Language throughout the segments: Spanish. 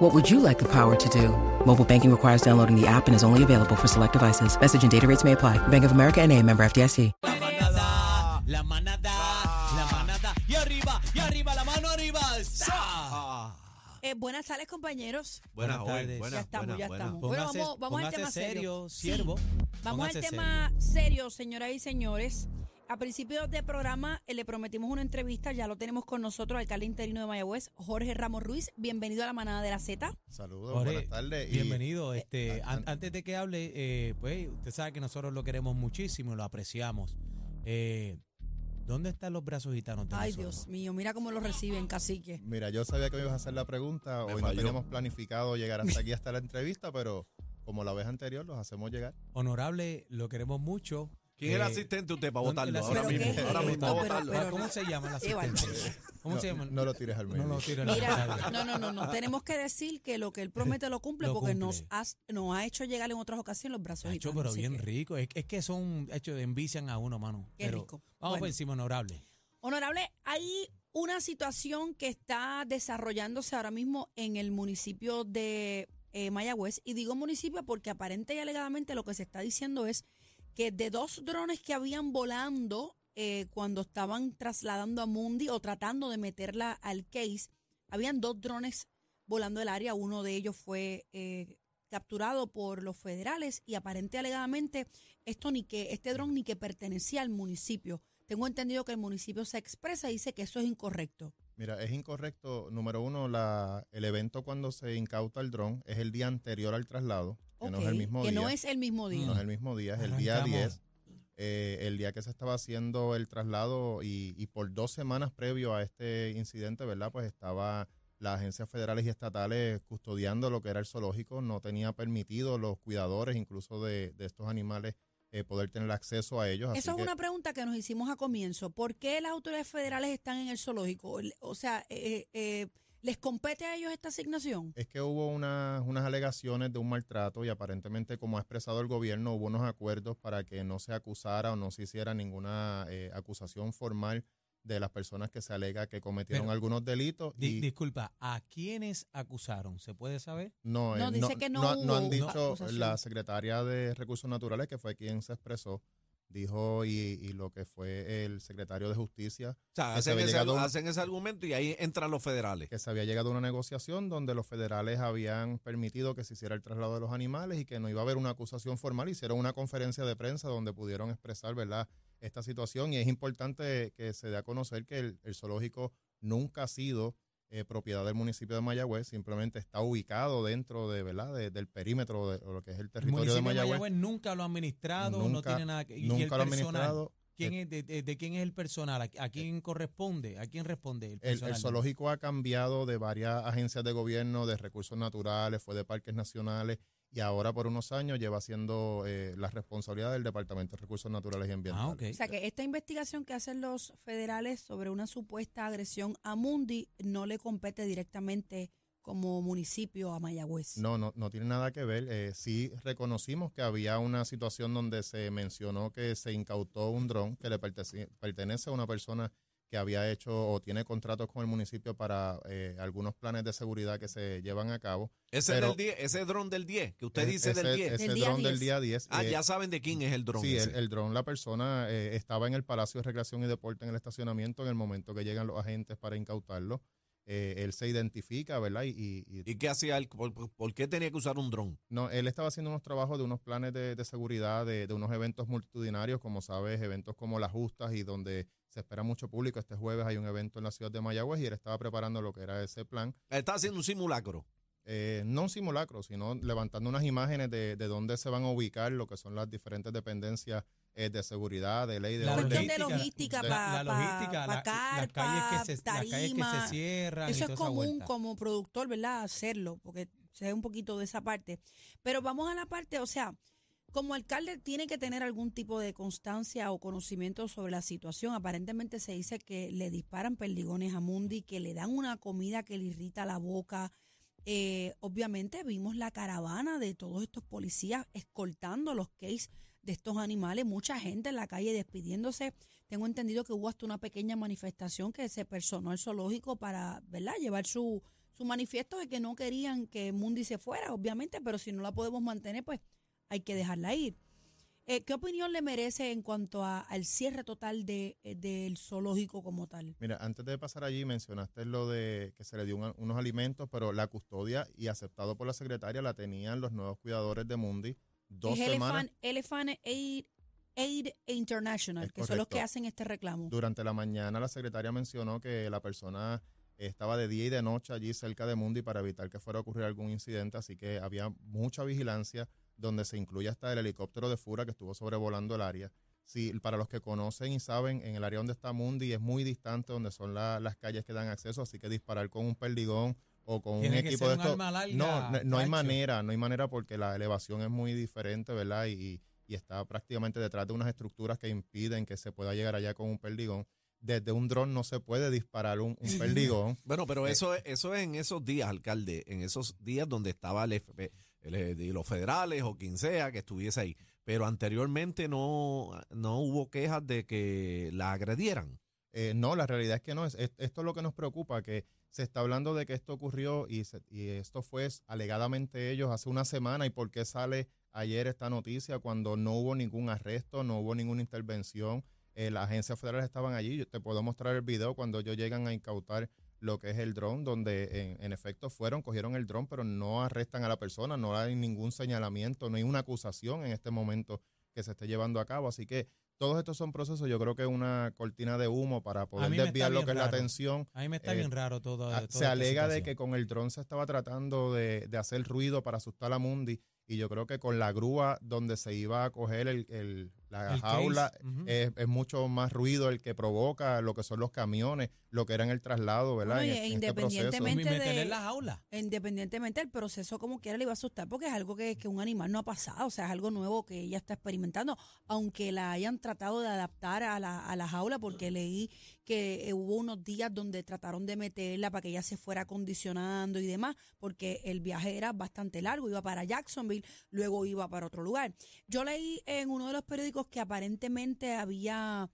What would you like the power to do? Mobile banking requires downloading the app and is only available for select devices. Message and data rates may apply. Bank of America and a member FDIC. La manada, la manada, la manada. Y arriba, y arriba, la mano arriba. ¡Sa! Eh, buenas tardes, compañeros. Buenas Buenas tardes. tardes. ya estamos, ya estamos. Bueno, vamos, vamos al tema serio. serio, siervo. Vamos al Póngase tema serio. señoras y señores. A principios de programa eh, le prometimos una entrevista, ya lo tenemos con nosotros, alcalde interino de Mayagüez, Jorge Ramos Ruiz. Bienvenido a la manada de la Z. Saludos, Jorge, buenas tardes. y- Bienvenido. Este, a- an- antes de que hable, eh, pues usted sabe que nosotros lo queremos muchísimo y lo apreciamos. Eh, ¿Dónde están los brazos gitanos de Ay, nosotros? Dios mío, mira cómo lo reciben, cacique. Mira, yo sabía que me ibas a hacer la pregunta. Me Hoy falló. no teníamos planificado llegar hasta aquí hasta la entrevista, pero como la vez anterior, los hacemos llegar. Honorable, lo queremos mucho. ¿Quién es el Eh, asistente usted para ¿dónde- votarlo? Ahora ¿Pero mismo, qué es ahora mismo, esto? a Pero- votarlo. pero- ¿Cómo se llama el asistente? ¿Cómo no, se llama? no lo tires al medio. No lo tiro en Mira, no, no, no, no. Tenemos que decir que lo que él promete lo cumple Lo porque nos, cumple. has- nos ha hecho llegar en otras ocasiones los brazos Hecho, gitanos, pero así bien que- rico. Es, es que son, hecho, envician a uno, mano. Qué Pero rico. Vamos Bueno. por encima, honorable. Honorable, hay una situación que está desarrollándose ahora mismo en el municipio de eh, Mayagüez. Y digo municipio porque aparente y alegadamente lo que se está diciendo es que de dos drones que habían volando eh, cuando estaban trasladando a Mundi o tratando de meterla al case, habían dos drones volando el área. Uno de ellos fue eh, capturado por los federales y aparente alegadamente esto ni que este dron ni que pertenecía al municipio. Tengo entendido que el municipio se expresa y dice que eso es incorrecto. Mira, es incorrecto. Número uno, la, el evento cuando se incauta el dron es el día anterior al traslado, que no es el mismo que día. no es el mismo día. No es el mismo día, es el día Arrancamos. 10. eh, el día que se estaba haciendo el traslado y, y por dos semanas previo a este incidente, ¿verdad? Pues estaba las agencias federales y estatales custodiando lo que era el zoológico, no tenía permitido los cuidadores incluso de, de estos animales eh, poder tener acceso a ellos. así Eso es que- una pregunta que nos hicimos a comienzo. ¿Por qué las autoridades federales están en el zoológico? O sea, eh, eh, ¿les compete a ellos esta asignación? Es que hubo unas, unas alegaciones de un maltrato y aparentemente, como ha expresado el gobierno, hubo unos acuerdos para que no se acusara o no se hiciera ninguna eh, acusación formal de las personas que se alega que cometieron Pero, algunos delitos. Di- y disculpa, ¿a quiénes acusaron? ¿Se puede saber? no, No, eh, dice que no ha- hubo han dicho la secretaria de Recursos Naturales, que fue quien se expresó, dijo y, y lo que fue el secretario de Justicia, O sea, se ese, a hacen ese argumento y ahí entran los federales. que se había llegado a una negociación donde los federales habían permitido que se hiciera el traslado de los animales y que no iba a haber una acusación formal. Hicieron una conferencia de prensa donde pudieron expresar verdad esta situación y es importante que se dé a conocer que el, el zoológico nunca ha sido eh, propiedad del municipio de Mayagüez, simplemente está ubicado dentro de verdad de- del perímetro de lo que es el El territorio municipio de Mayagüez. nunca lo ha administrado, no Nunca- tiene nada que y Nunca el lo ha administrado. ¿Quién es, de, de- de quién es el personal? ¿A, a quién corresponde? ¿A quién responde el El, personal? el zoológico ha cambiado de varias agencias de gobierno, de recursos naturales, fue de parques nacionales y ahora por unos años lleva siendo eh, la responsabilidad del Departamento de Recursos Naturales y Ambientales. Ah. O sea, que esta investigación que hacen los federales sobre una supuesta agresión a Mundi no le compete directamente como municipio a Mayagüez. No, no, no tiene nada que ver. Eh, sí reconocimos que había una situación donde se mencionó que se incautó un dron que le pertenece, pertenece a una persona que había hecho o tiene contratos con el municipio para eh, algunos planes de seguridad que se llevan a cabo. Ese, Pero- del 10, ese dron del 10, que usted E- dice ese, del 10. Ese Del día dron del 10. día 10. ah, eh, ya saben de quién es el dron. Sí, ese. el, el dron, la persona eh, estaba en el Palacio de Recreación y Deporte en el estacionamiento en el momento que llegan los agentes para incautarlo. Eh, él se identifica, ¿verdad? Y, y- y- ¿Y qué hacía él? ¿Por, por- por qué tenía que usar un dron? no, él estaba haciendo unos trabajos de unos planes de, de seguridad, de, de unos eventos multitudinarios, como sabes, eventos como las justas y donde se espera mucho público. Este jueves hay un evento en la ciudad de Mayagüez y él estaba preparando lo que era ese plan. Estaba haciendo un simulacro. eh, no un simulacro, sino levantando unas imágenes de, de dónde se van a ubicar lo que son las diferentes dependencias eh, de seguridad, de ley, de La orden. Cuestión de logística de- para la logística, la- las calles que se, las calles que se cierran Eso es común como productor, ¿verdad? Hacerlo, porque sé un poquito de esa parte. Pero vamos a la parte, o sea, Como alcalde tiene que tener algún tipo de constancia o conocimiento sobre la situación. Aparentemente se dice que le disparan perdigones a Mundi, que le dan una comida que le irrita la boca. Eh, obviamente vimos la caravana de todos estos policías escoltando los cases de estos animales, mucha gente en la calle despidiéndose. Tengo entendido que hubo hasta una pequeña manifestación que se personó al zoológico para, ¿verdad?, llevar su, su manifiesto de que no querían que Mundi se fuera, obviamente, pero si no la podemos mantener, pues hay que dejarla ir. Eh, ¿Qué opinión le merece en cuanto a- al cierre total de, eh, del zoológico como tal? Mira, antes de pasar allí mencionaste lo de que se le dio un- unos alimentos, pero la custodia y aceptado por la secretaria la tenían los nuevos cuidadores de Mundi dos es semanas. Elephant, Elephant Aid, Aid International, Es que son los que hacen este reclamo. Durante la mañana la secretaria mencionó que la persona estaba de día y de noche allí cerca de Mundi para evitar que fuera a ocurrir algún incidente, así que había mucha vigilancia donde se incluye hasta el helicóptero de Fura que estuvo sobrevolando el área. Sí, para los que conocen y saben, en el área donde está Mundi es muy distante donde son la- las calles que dan acceso, así que disparar con un perdigón o con un equipo ser de un esto. arma larga, no, no, no hay manera, no hay manera porque la elevación es muy diferente, ¿verdad? Y, y está prácticamente detrás de unas estructuras que impiden que se pueda llegar allá con un perdigón. Desde un dron no se puede disparar un, un perdigón. Bueno, pero Eh, eso, es- eso es en esos días, alcalde, en esos días donde estaba el FP, el, eh, de los federales o quien sea que estuviese ahí. Pero anteriormente no, no hubo quejas de que la agredieran. Eh, no, la realidad es que no. Es, es- esto es lo que nos preocupa, que se está hablando de que esto ocurrió y, se- y esto fue alegadamente ellos hace una semana. ¿Y por qué sale ayer esta noticia cuando no hubo ningún arresto, no hubo ninguna intervención? Eh, las agencias federales estaban allí. Yo te puedo mostrar el video cuando ellos llegan a incautar lo que es el dron, donde en, en efecto fueron, cogieron el dron, pero no arrestan a la persona, no hay ningún señalamiento, no hay una acusación en este momento que se esté llevando a cabo. Así que todos estos son procesos, yo creo que es una cortina de humo para poder desviar lo que es la atención. A mí me está Eh, bien raro todo. Ah, toda se alega de que con el dron se estaba tratando de, de hacer ruido para asustar a Mundi y yo creo que con la grúa donde se iba a coger el, el- la El jaula es, es mucho más ruido el que provoca lo que son los camiones, lo que era en el traslado, ¿verdad? Bueno, y en, en este proceso. independientemente- meterle de- en la jaula. Independientemente del proceso, como quiera, le iba a asustar porque es algo que, que un animal no ha pasado, o sea, es algo nuevo que ella está experimentando, aunque la hayan tratado de adaptar a la, a la jaula, porque leí que eh, hubo unos días donde trataron de meterla para que ella se fuera acondicionando y demás, porque el viaje era bastante largo, iba para Jacksonville, luego iba para otro lugar. Yo leí en uno de los periódicos que aparentemente había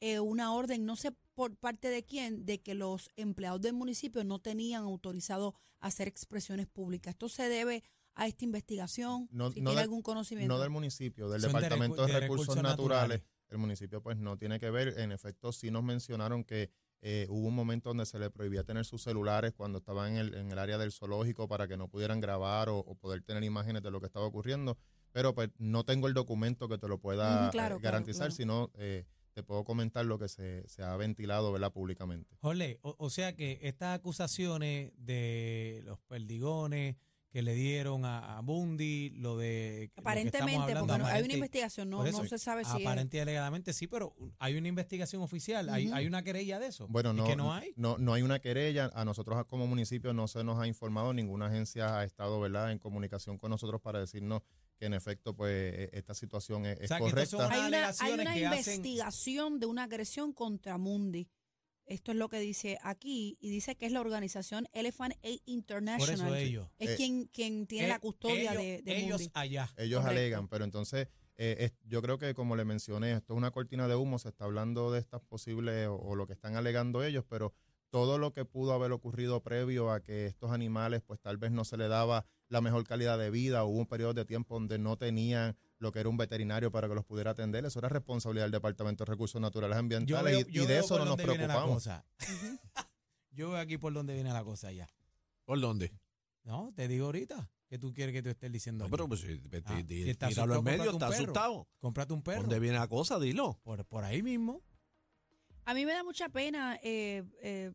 eh, una orden, no sé por parte de quién, de que los empleados del municipio no tenían autorizado hacer expresiones públicas. ¿Esto se debe a esta investigación? No- si no tiene del- algún conocimiento. No del municipio, del Son de Departamento recu- de, de Recursos, recursos naturales. naturales. El municipio pues no tiene que ver. En efecto, sí nos mencionaron que eh, hubo un momento donde se le prohibía tener sus celulares cuando estaban en el, en el área del zoológico para que no pudieran grabar o, o poder tener imágenes de lo que estaba ocurriendo. Pero pues no tengo el documento que te lo pueda claro, eh, claro, garantizar, claro. sino eh, te puedo comentar lo que se, se ha ventilado ¿verdad? públicamente. Jorge, o, o sea que estas acusaciones de los perdigones que le dieron a, a Bundy, lo de... lo que Aparentemente, estamos hablando, porque no- hay una investigación, no, eso, no se sabe si es- Aparente y alegadamente sí, pero hay una investigación oficial, hay, hay una querella de eso. Bueno, ¿Y no, que no hay? No, no hay una querella. A nosotros como municipio no se nos ha informado, ninguna agencia ha estado ¿verdad? en comunicación con nosotros para decirnos que en efecto pues e- esta situación es, es O sea, correcta. son hay una, hay una que hacen- investigación de una agresión contra Mundi. Esto es lo que dice aquí y dice que es la organización Elephant Aid Por International. eso ellos. Es Eh, quien, quien tiene Eh, la custodia ellos, de, de ellos Mundi. allá. Ellos Correcto. alegan, pero entonces eh, es- yo creo que como le mencioné, esto es una cortina de humo, se está hablando de estas posibles o, o lo que están alegando ellos, pero todo lo que pudo haber ocurrido previo a que estos animales pues tal vez no se le daba la mejor calidad de vida, hubo un periodo de tiempo donde no tenían lo que era un veterinario para que los pudiera atender, eso era responsabilidad del Departamento de Recursos Naturales Ambientales veo- y- yo y, de eso no nos dónde viene la preocupamos. cosa. Yo veo aquí por dónde viene la cosa ya. ¿Por dónde? No, te digo ahorita que tú quieres que te estés diciendo. No, pero pues, Ah, si está tíralo en asustado, medio, está un perro. asustado. Cómprate un perro. ¿Dónde viene la cosa? Dilo. Por, por ahí mismo. A mí me da mucha pena, eh, eh,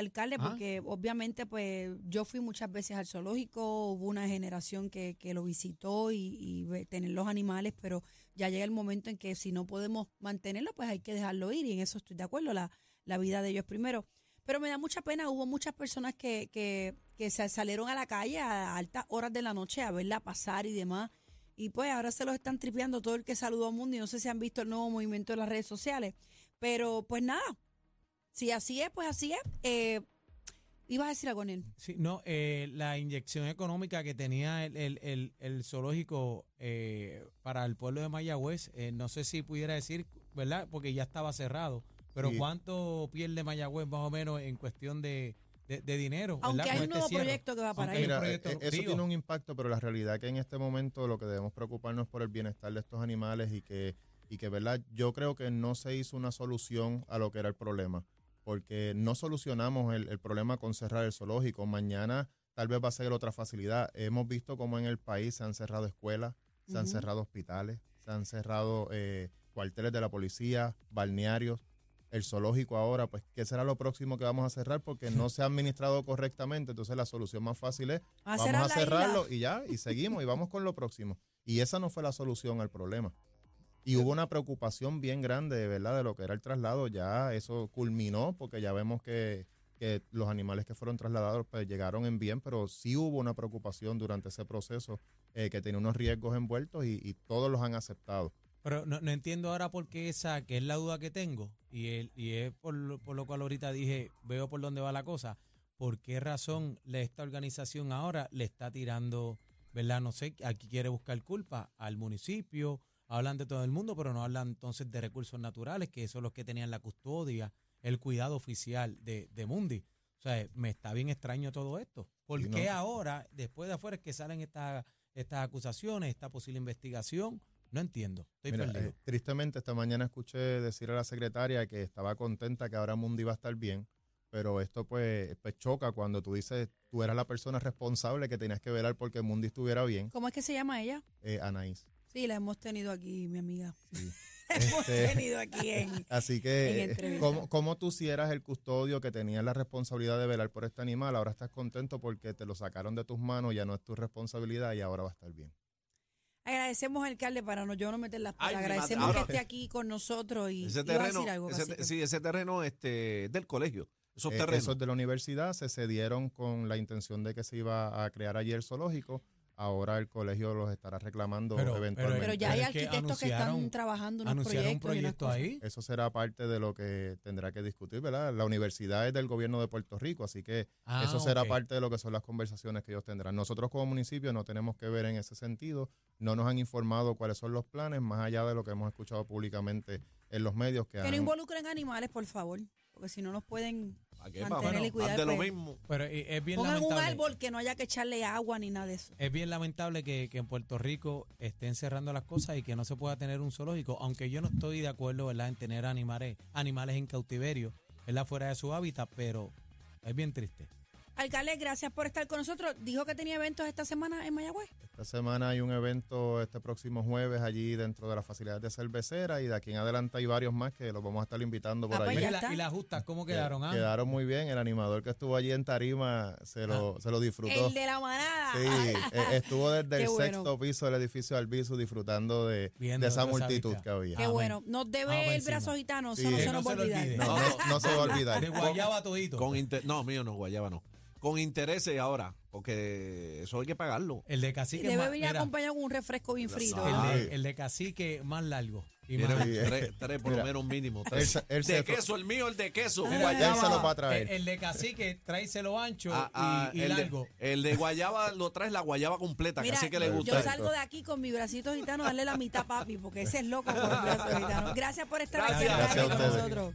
alcalde, Ah. porque obviamente pues yo fui muchas veces al zoológico, hubo una generación que, que lo visitó y, y tener los animales, pero ya llega el momento en que si no podemos mantenerlo, pues hay que dejarlo ir y en eso estoy de acuerdo, la, la vida de ellos primero. Pero me da mucha pena, hubo muchas personas que, que, que se salieron a la calle a altas horas de la noche a verla pasar y demás. Y pues ahora se los están tripeando todo el que saludó a Mundi. No sé si han visto el nuevo movimiento de las redes sociales. Pero pues nada, si así es, pues así es. Eh, ibas a decir algo, Nel. Sí, no, eh, la inyección económica que tenía el, el, el, el zoológico eh, para el pueblo de Mayagüez, eh, no sé si pudiera decir, ¿verdad? Porque ya estaba cerrado. Pero Sí. ¿cuánto pierde Mayagüez más o menos en cuestión de, de, de dinero? ¿verdad? Aunque hay un este nuevo cierre? proyecto que va para ahí. Mira, proyecto, eh, eso digo, tiene un impacto, pero la realidad que en este momento lo que debemos preocuparnos es por el bienestar de estos animales y que, y que verdad, yo creo que no se hizo una solución a lo que era el problema, porque no solucionamos el, el problema con cerrar el zoológico. Mañana tal vez va a ser otra facilidad. Hemos visto cómo en el país se han cerrado escuelas, se han cerrado hospitales, se han cerrado eh, cuarteles de la policía, balnearios. El zoológico ahora, pues, ¿qué será lo próximo que vamos a cerrar? Porque no se ha administrado correctamente. Entonces, la solución más fácil es A vamos cerrar a cerrarlo isla. y ya, y seguimos y vamos con lo próximo. Y esa no fue la solución al problema. Y hubo una preocupación bien grande, de verdad, de lo que era el traslado. Ya eso culminó porque ya vemos que, que los animales que fueron trasladados pues, llegaron en bien, pero sí hubo una preocupación durante ese proceso eh, que tenía unos riesgos envueltos y, todos los han aceptado. Pero no, entiendo ahora por qué esa, que es la duda que tengo, y, el, y es por lo, por lo cual ahorita dije, veo por dónde va la cosa, por qué razón esta organización ahora le está tirando, ¿verdad? No sé, aquí quiere buscar culpa al municipio, hablan de todo el mundo, pero no hablan entonces de recursos naturales, que son los que tenían la custodia, el cuidado oficial de, de Mundi. O sea, me está bien extraño todo esto. ¿Por qué no. ahora, después de afuera, es que salen estas estas acusaciones, esta posible investigación? No entiendo. Estoy Mira, perdido. eh, tristemente esta mañana escuché decir a la secretaria que estaba contenta que ahora Mundi iba a estar bien, pero esto pues, pues choca cuando tú dices tú eras la persona responsable que tenías que velar porque Mundi estuviera bien, ¿Cómo es que se llama ella? eh, Anaís. Sí, la hemos tenido aquí, mi amiga. Sí. hemos Este- tenido aquí en... Así En que, eh, entrevista. ¿cómo, cómo tú si eras el custodio que tenías la responsabilidad de velar por este animal, ahora estás contento porque te lo sacaron de tus manos, ya no es tu responsabilidad y ahora va a estar bien? Agradecemos al alcalde para no yo no meter las madre, Agradecemos ahora- que esté aquí con nosotros y Ese a terreno, decir algo, ese te- sí, ese terreno este, del colegio. Esos Eh, terrenos. esos de la universidad se cedieron con la intención de que se iba a crear allí el zoológico. Ahora el colegio los estará reclamando Pero- eventualmente. Pero ya hay Pero es que arquitectos que, están trabajando unos un proyecto ahí. Eso será parte de lo que tendrá que discutir, ¿verdad? La universidad es del gobierno de Puerto Rico, así que Ah, eso será parte de lo que son las conversaciones que ellos tendrán. Nosotros como municipio no tenemos que ver en ese sentido, no nos han informado cuáles son los planes, más allá de lo que hemos escuchado públicamente en los medios que, Que no han- involucren animales, por favor, porque si no nos pueden ¿Para qué? mantener Bueno, y cuidar. haz de lo pues, mismo. Pero eh, es bien Pongan un lamentable. árbol que no haya que echarle agua ni nada de eso. Es bien lamentable que, que en Puerto Rico estén cerrando las cosas y que no se pueda tener un zoológico, aunque yo no estoy de acuerdo ¿verdad? en tener animales, animales en cautiverio, ¿verdad? fuera de su hábitat, pero es bien triste. Alcalde, gracias por estar con nosotros. Dijo que tenía eventos esta semana en Mayagüez. Esta semana hay un evento este próximo jueves allí dentro de las facilidades de cervecera y de aquí en adelante hay varios más que los vamos a estar invitando por Ah, pues la- y las justas, ¿cómo Que- quedaron? ah? Quedaron muy bien. El animador que estuvo allí en Tarima se lo, se lo disfrutó. El de la manada. Sí, eh, estuvo desde Qué el bueno. sexto piso del edificio Albizu disfrutando de, Viendo de esa multitud que había. Qué Amén. bueno. Nos debe el brazo gitano. Sí. Eso no se no nos va a lo olvidar. olvide. No, no, no se va a olvidar. De guayaba todito. Con inter- no, mío no, guayaba no. Con intereses ahora, porque eso hay que pagarlo. El de cacique Debe venir acompañado con un refresco bien frito. No. el, de, el de cacique más largo. Y Mira, más- Sí. tres, tres por lo menos mínimo. tres. él de queso, el mío, el de queso. Mira, guayaba. se lo va a traer. El, el de cacique, tráiselo ancho Ah, ah, y, y el, largo. de, el de guayaba lo traes la guayaba completa, Mira, que así que le yo gusta. salgo de aquí con mi bracito gitano, darle la mitad a papi, porque ese es loco por el brazo gitano. Gracias por estar aquí Gracias. Gracias con nosotros.